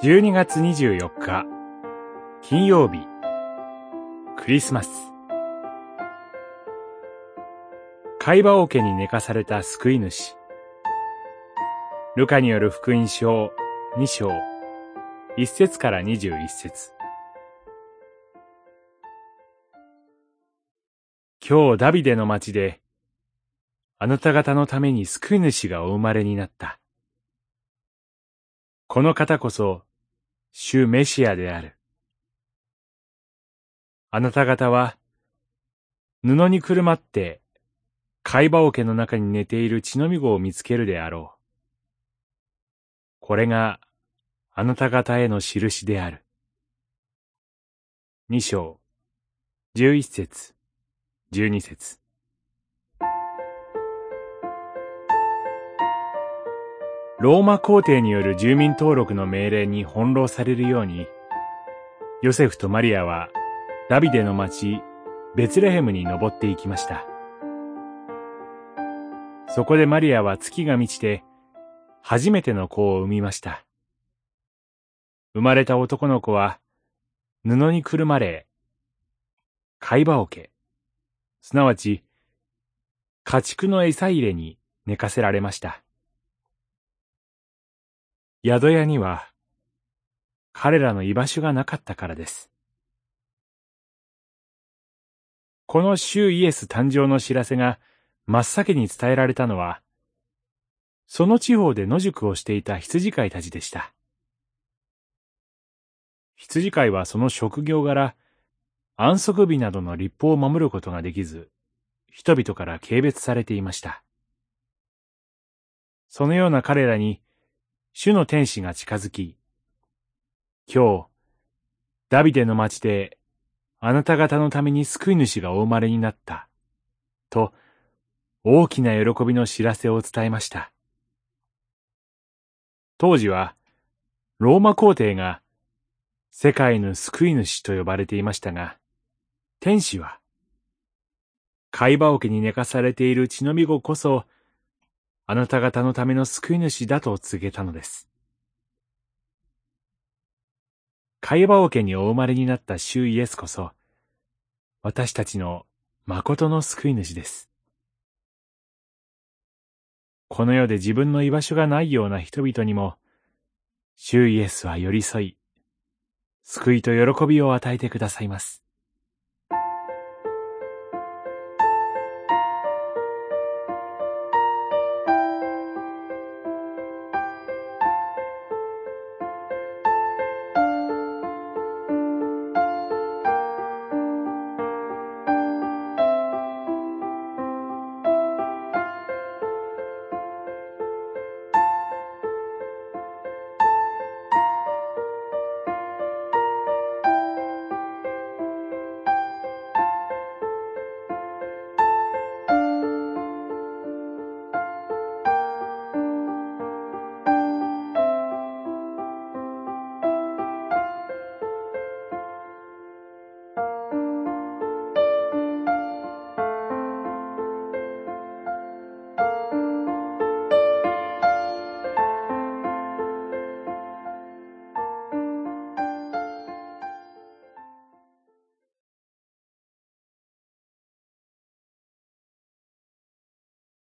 12月24日、金曜日、クリスマス。会話桶に寝かされた救い主。ルカによる福音書2章、1節から21節今日ダビデの町で、あなた方のために救い主がお生まれになった。この方こそ、主メシアである。あなた方は、布にくるまって、貝羽桶の中に寝ている血のみ子を見つけるであろう。これが、あなた方への印である。二章、十一節、十二節。ローマ皇帝による住民登録の命令に翻弄されるように、ヨセフとマリアはダビデの町ベツレヘムに登っていきました。そこでマリアは月が満ちて初めての子を産みました。生まれた男の子は布にくるまれ、貝羽桶、すなわち家畜の餌入れに寝かせられました。宿屋には彼らの居場所がなかったからです。この主イエス誕生の知らせが真っ先に伝えられたのは、その地方で野宿をしていた羊飼いたちでした。羊飼いはその職業柄、安息日などの立法を守ることができず、人々から軽蔑されていました。そのような彼らに、主の天使が近づき、今日、ダビデの町で、あなた方のために救い主がお生まれになった、と、大きな喜びの知らせを伝えました。当時は、ローマ皇帝が、世界の救い主と呼ばれていましたが、天使は、貝羽桶に寝かされている血のみ子こそ、あなた方のための救い主だと告げたのです。会話桶にお生まれになった主イエスこそ、私たちの誠の救い主です。この世で自分の居場所がないような人々にも、主イエスは寄り添い、救いと喜びを与えてくださいます。